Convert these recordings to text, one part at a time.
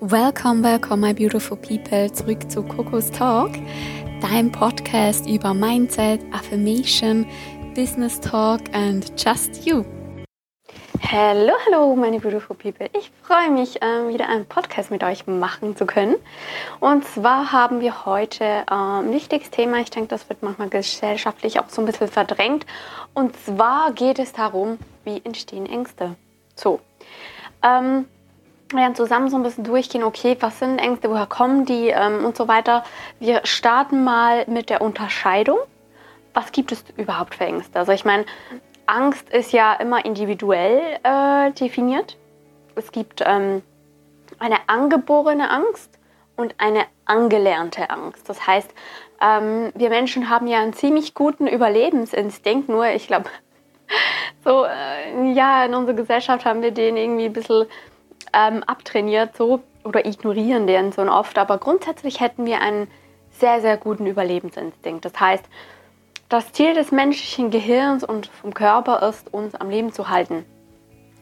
Welcome, welcome, my beautiful people, zurück zu Coco's Talk, deinem Podcast über Mindset, Affirmation, Business Talk and just you. Hallo, hallo, meine beautiful people. Ich freue mich, ähm, wieder einen Podcast mit euch machen zu können. Und zwar haben wir heute ähm, ein wichtiges Thema. Ich denke, das wird manchmal gesellschaftlich auch so ein bisschen verdrängt. Und zwar geht es darum, wie entstehen Ängste. So. Ähm, werden zusammen so ein bisschen durchgehen, okay, was sind Ängste, woher kommen die ähm, und so weiter. Wir starten mal mit der Unterscheidung. Was gibt es überhaupt für Ängste? Also ich meine, Angst ist ja immer individuell äh, definiert. Es gibt ähm, eine angeborene Angst und eine angelernte Angst. Das heißt, ähm, wir Menschen haben ja einen ziemlich guten Überlebensinstinkt, nur ich glaube, so, äh, ja, in unserer Gesellschaft haben wir den irgendwie ein bisschen ähm, abtrainiert so oder ignorieren den so oft. Aber grundsätzlich hätten wir einen sehr, sehr guten Überlebensinstinkt. Das heißt, das Ziel des menschlichen Gehirns und vom Körper ist, uns am Leben zu halten.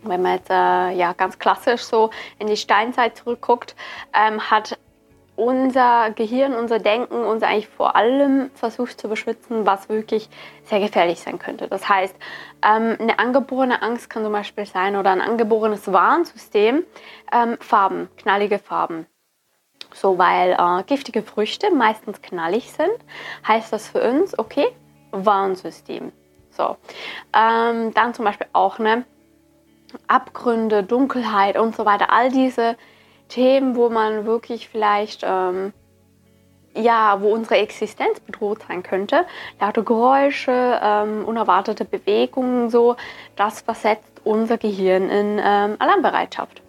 Wenn man jetzt äh, ja, ganz klassisch so in die Steinzeit zurückguckt, ähm, hat unser Gehirn, unser Denken uns eigentlich vor allem versucht zu beschützen, was wirklich sehr gefährlich sein könnte. Das heißt, ähm, eine angeborene Angst kann zum Beispiel sein oder ein angeborenes Warnsystem, ähm, Farben, knallige Farben. So, weil äh, giftige Früchte meistens knallig sind, heißt das für uns, okay, Warnsystem. So, ähm, dann zum Beispiel auch eine Abgründe, Dunkelheit und so weiter. All diese Themen, wo man wirklich vielleicht, ähm, ja, wo unsere Existenz bedroht sein könnte. Laute Geräusche, ähm, unerwartete Bewegungen, so, das versetzt unser Gehirn in ähm, Alarmbereitschaft.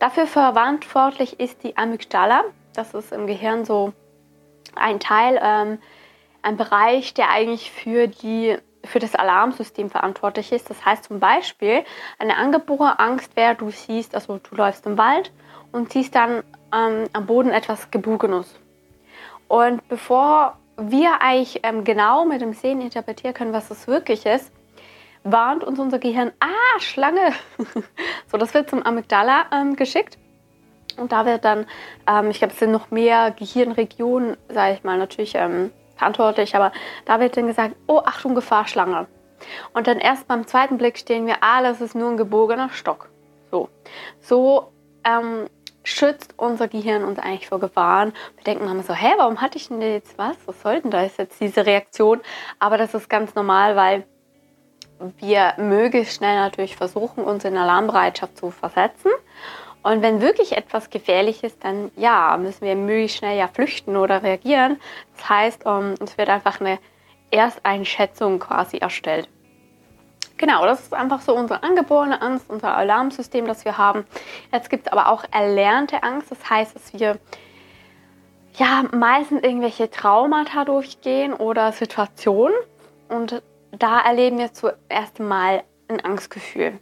Dafür verantwortlich ist die Amygdala. Das ist im Gehirn so ein Teil, ähm, ein Bereich, der eigentlich für die für das Alarmsystem verantwortlich ist. Das heißt zum Beispiel, eine angeborene Angst wäre, du siehst, also du läufst im Wald und siehst dann ähm, am Boden etwas Gebogenes. Und bevor wir eigentlich ähm, genau mit dem Sehen interpretieren können, was es wirklich ist, warnt uns unser Gehirn, ah, Schlange. so, das wird zum Amygdala ähm, geschickt. Und da wird dann, ähm, ich glaube, es sind noch mehr Gehirnregionen, sage ich mal, natürlich ähm, verantwortlich, aber da wird dann gesagt, oh, Achtung, Gefahr, Schlange. Und dann erst beim zweiten Blick stehen wir, ah, das ist nur ein gebogener Stock. So, so ähm, schützt unser Gehirn uns eigentlich vor Gefahren. Wir denken manchmal so, hä, warum hatte ich denn jetzt was? Was soll denn da jetzt diese Reaktion? Aber das ist ganz normal, weil wir möglichst schnell natürlich versuchen, uns in Alarmbereitschaft zu versetzen. Und wenn wirklich etwas gefährlich ist, dann ja, müssen wir möglichst schnell ja flüchten oder reagieren. Das heißt, um, ähm, es wird einfach eine Ersteinschätzung quasi erstellt. Genau, das ist einfach so unsere angeborene Angst, unser Alarmsystem, das wir haben. Jetzt gibt es aber auch erlernte Angst. Das heißt, dass wir ja meistens irgendwelche Traumata durchgehen oder Situationen. Und da erleben wir zuerst mal ein Angstgefühl.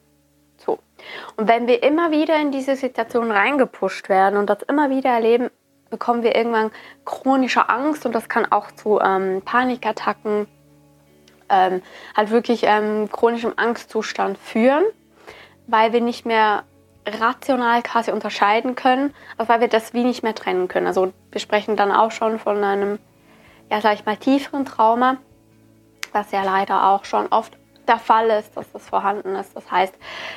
Und wenn wir immer wieder in diese Situation reingepusht werden und das immer wieder erleben, bekommen wir irgendwann chronische Angst und das kann auch zu ähm, Panikattacken ähm, halt wirklich ähm, chronischem Angstzustand führen, weil wir nicht mehr rational quasi unterscheiden können, also weil wir das wie nicht mehr trennen können. Also wir sprechen dann auch schon von einem, ja sag ich mal, tieferen Trauma, was ja leider auch schon oft der Fall ist, dass das vorhanden ist. Das heißt,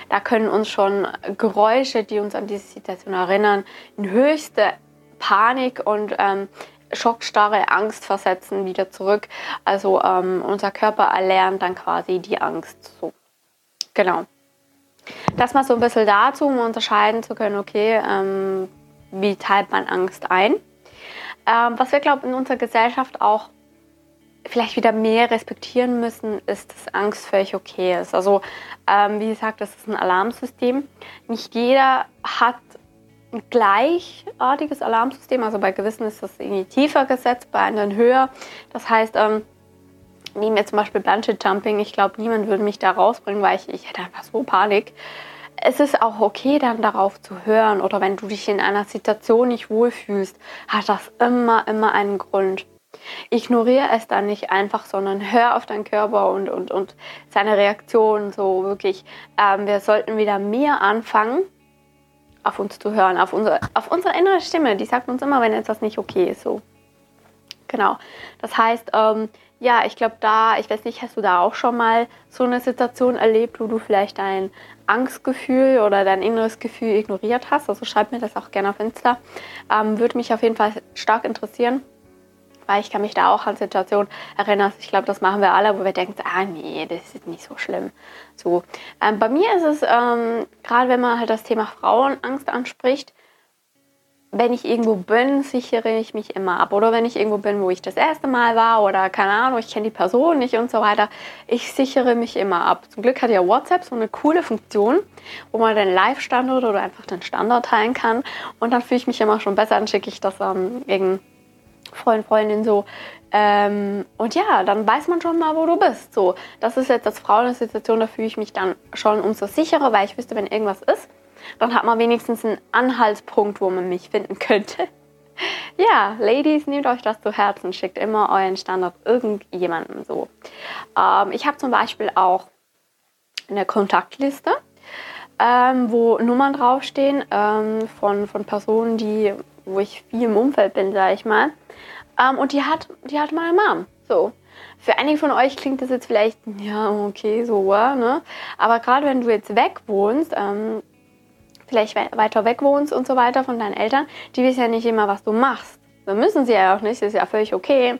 da können uns schon Geräusche, die uns an diese Situation erinnern, in höchste Panik und ähm, schockstarre Angst versetzen wieder zurück. Also ähm, unser Körper erlernt dann quasi die Angst. So. Genau. Das mal so ein bisschen dazu, um unterscheiden zu können, okay, ähm, wie teilt man Angst ein. Ähm, was wir, glaube ich, in unserer Gesellschaft auch vielleicht wieder mehr respektieren müssen, ist, dass Angst völlig okay ist. Also, ähm, wie gesagt, das ist ein Alarmsystem. Nicht jeder hat ein gleichartiges Alarmsystem. Also bei gewissen ist das irgendwie tiefer gesetzt, bei anderen höher. Das heißt, ähm, nehmen wir zum Beispiel Bungee Jumping. Ich glaube, niemand würde mich da rausbringen, weil ich, ich hätte einfach so Panik. Es ist auch okay, dann darauf zu hören. Oder wenn du dich in einer Situation nicht wohlfühlst, hat das immer, immer einen Grund. Ignoriere es dann nicht einfach, sondern hör auf deinen Körper und, und, und seine Reaktion. So wirklich, ähm, wir sollten wieder mehr anfangen, auf uns zu hören, auf unsere, auf unsere innere Stimme. Die sagt uns immer, wenn etwas nicht okay ist. So. Genau. Das heißt, ähm, ja, ich glaube, da, ich weiß nicht, hast du da auch schon mal so eine Situation erlebt, wo du vielleicht dein Angstgefühl oder dein inneres Gefühl ignoriert hast? Also schreib mir das auch gerne auf Insta. Ähm, würde mich auf jeden Fall stark interessieren, weil ich kann mich da auch an Situationen erinnern. Ich glaube, das machen wir alle, wo wir denken, ah nee, das ist nicht so schlimm. So, ähm, bei mir ist es, ähm, gerade wenn man halt das Thema Frauenangst anspricht, wenn ich irgendwo bin, sichere ich mich immer ab. Oder wenn ich irgendwo bin, wo ich das erste Mal war oder keine Ahnung, ich kenne die Person nicht und so weiter, ich sichere mich immer ab. Zum Glück hat ja WhatsApp so eine coole Funktion, wo man den Live-Standort oder einfach den Standort teilen kann. Und dann fühle ich mich immer schon besser, dann schicke ich das ähm, irgendeinem Freund, Freundin so. Ähm, und ja, dann weiß man schon mal, wo du bist. So, das ist jetzt als Frau eine Situation, da fühle ich mich dann schon umso sicherer, weil ich wüsste, wenn irgendwas ist, dann hat man wenigstens einen Anhaltspunkt, wo man mich finden könnte. Ja, Ladies, nehmt euch das zu Herzen, schickt immer euren Standard irgendjemandem so. Ähm, ich habe zum Beispiel auch eine Kontaktliste, ähm, wo Nummern draufstehen ähm, von, von Personen, die, wo ich viel im Umfeld bin, sage ich mal. Ähm, und die hat, die hat meine Mom. So. Für einige von euch klingt das jetzt vielleicht, ja, okay, so, ne? Aber gerade wenn du jetzt weg wohnst, ähm, vielleicht weiter weg wohnst und so weiter von deinen Eltern, die wissen ja nicht immer, was du machst. Das müssen sie ja auch nicht, ist ja völlig okay.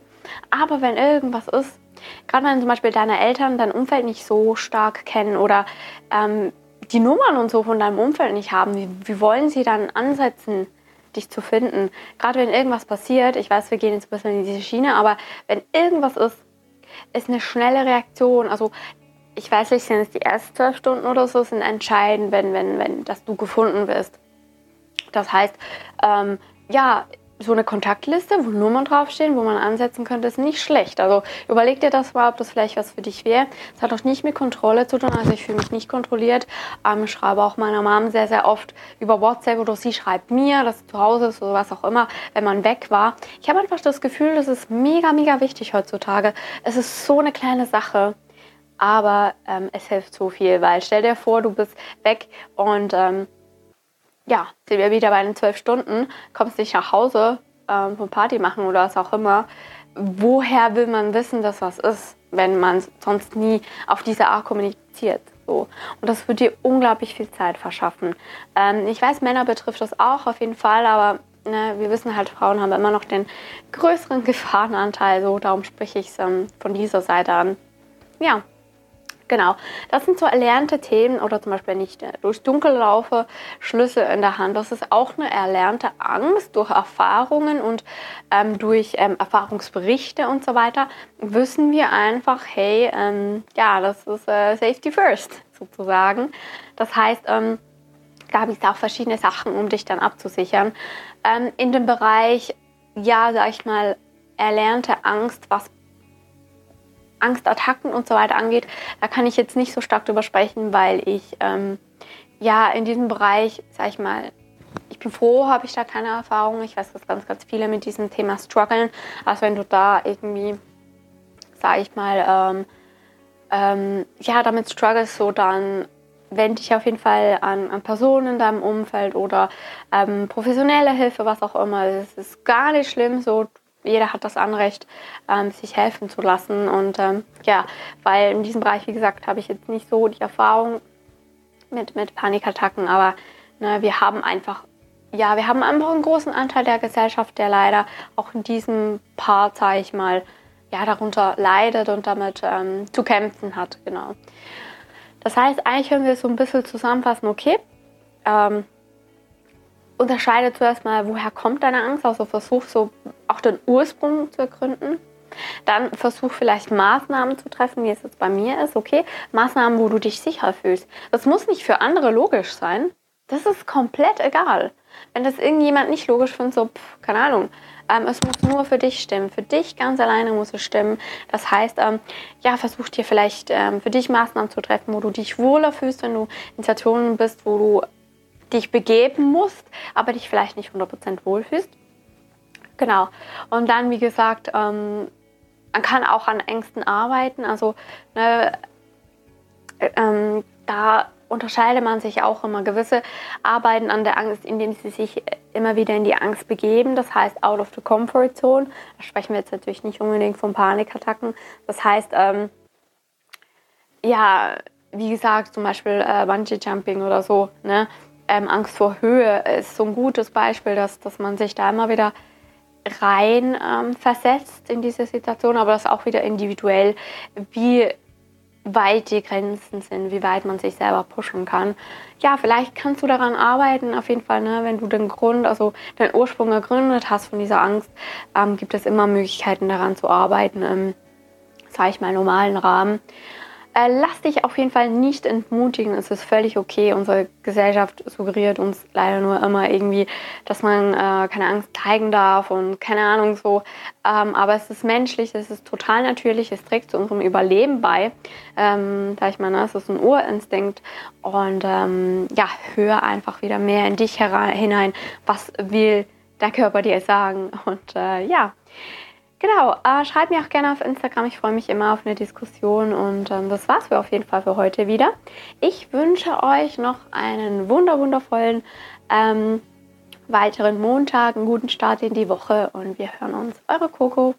Aber wenn irgendwas ist, gerade wenn zum Beispiel deine Eltern dein Umfeld nicht so stark kennen oder ähm, die Nummern und so von deinem Umfeld nicht haben, wie, wie wollen sie dann ansetzen, dich zu finden? Gerade wenn irgendwas passiert, ich weiß, wir gehen jetzt ein bisschen in diese Schiene, aber wenn irgendwas ist, ist eine schnelle Reaktion. Also ich weiß nicht, sind es die ersten zwölf Stunden oder so, sind entscheidend, wenn, wenn, wenn, dass du gefunden wirst. Das heißt, ähm, ja, so eine Kontaktliste, wo Nummern draufstehen, wo man ansetzen könnte, ist nicht schlecht. Also überleg dir das mal, ob das vielleicht was für dich wäre. Es hat auch nicht mit Kontrolle zu tun, also ich fühle mich nicht kontrolliert. Ähm, schreibe auch meiner Mom sehr, sehr oft über WhatsApp oder sie schreibt mir, dass sie zu Hause ist oder was auch immer, wenn man weg war. Ich habe einfach das Gefühl, das ist mega, mega wichtig heutzutage. Es ist so eine kleine Sache aber ähm, es hilft so viel, weil stell dir vor, du bist weg und ähm, ja, sind wir wieder bei den zwölf Stunden, kommst nicht nach Hause ähm, vom Party machen oder was auch immer. Woher will man wissen, dass was ist, wenn man sonst nie auf diese Art kommuniziert? So. Und das wird dir unglaublich viel Zeit verschaffen. Ähm, ich weiß, Männer betrifft das auch auf jeden Fall, aber ne, wir wissen halt, Frauen haben immer noch den größeren Gefahrenanteil. So, darum spreche ich es ähm, von dieser Seite an. Ja, Genau, das sind so erlernte Themen oder zum Beispiel, wenn ich äh, durchs Dunkel laufe, Schlüssel in der Hand. Das ist auch eine erlernte Angst durch Erfahrungen und ähm, durch ähm, Erfahrungsberichte und so weiter. Wissen wir einfach, hey, ähm, ja, das ist äh, Safety First sozusagen. Das heißt, ähm, da gibt es auch verschiedene Sachen, um dich dann abzusichern. Ähm, in dem Bereich, ja, sag ich mal, erlernte Angst, was Angstattacken und so weiter angeht, da kann ich jetzt nicht so stark drüber sprechen, weil ich ähm, ja in diesem Bereich, sag ich mal, ich bin froh, habe ich da keine Erfahrung. Ich weiß, dass ganz, ganz viele mit diesem Thema strugglen. Also wenn du da irgendwie, sag ich mal, ähm, ähm, ja, damit struggles, so dann wende dich auf jeden Fall an, an Personen in deinem Umfeld oder ähm, professionelle Hilfe, was auch immer. Es ist gar nicht schlimm, so jeder hat das Anrecht, ähm, sich helfen zu lassen. Und ähm, ja, weil in diesem Bereich, wie gesagt, habe ich jetzt nicht so die Erfahrung mit, mit Panikattacken, aber ne, wir haben einfach, ja, wir haben einfach einen großen Anteil der Gesellschaft, der leider auch in diesem Part, sage ich mal, ja, darunter leidet und damit ähm, zu kämpfen hat, genau. Das heißt, eigentlich können wir so ein bisschen zusammenfassen, okay, ähm, unterscheide zuerst mal, woher kommt deine Angst, also versuch so auch den Ursprung zu ergründen. Dann versuch vielleicht Maßnahmen zu treffen, wie es jetzt bei mir ist, okay? Maßnahmen, wo du dich sicher fühlst. Das muss nicht für andere logisch sein. Das ist komplett egal. Wenn das irgendjemand nicht logisch findet, so, pff, keine Ahnung. Ähm, es muss nur für dich stimmen. Für dich ganz alleine muss es stimmen. Das heißt, ähm, ja, versuch dir vielleicht ähm, für dich Maßnahmen zu treffen, wo du dich wohler fühlst, wenn du in Situationen bist, wo du dich begeben musst, aber dich vielleicht nicht 100% wohlfühlst. Genau. Und dann, wie gesagt, ähm, man kann auch an Ängsten arbeiten. Also ne, äh, ähm, da unterscheidet man sich auch immer. Gewisse arbeiten an der Angst, indem sie sich immer wieder in die Angst begeben. Das heißt, out of the comfort zone. Da sprechen wir jetzt natürlich nicht unbedingt von Panikattacken. Das heißt, ähm, ja, wie gesagt, zum Beispiel äh, Bungee Jumping oder so. Ne? Ähm, Angst vor Höhe ist so ein gutes Beispiel, dass, dass man sich da immer wieder rein ähm, versetzt in diese Situation, aber das auch wieder individuell, wie weit die Grenzen sind, wie weit man sich selber pushen kann. Ja, vielleicht kannst du daran arbeiten, auf jeden Fall, ne, wenn du den Grund, also den Ursprung gegründet hast von dieser Angst, ähm, gibt es immer Möglichkeiten daran zu arbeiten im, sag ich mal, normalen Rahmen. Äh, lass dich auf jeden Fall nicht entmutigen. Es ist völlig okay. Unsere Gesellschaft suggeriert uns leider nur immer irgendwie, dass man äh, keine Angst zeigen darf und keine Ahnung so. Ähm, aber es ist menschlich, es ist total natürlich, es trägt zu unserem Überleben bei. Ähm, da ich meine, es ist ein Urinstinkt. Und ähm, ja, hör einfach wieder mehr in dich hinein. Was will der Körper dir sagen? Und äh, ja. Genau, äh, schreibt mir auch gerne auf Instagram. Ich freue mich immer auf eine Diskussion und ähm, das war's für auf jeden Fall für heute wieder. Ich wünsche euch noch einen wunder wundervollen ähm, weiteren Montag, einen guten Start in die Woche und wir hören uns. Eure Coco.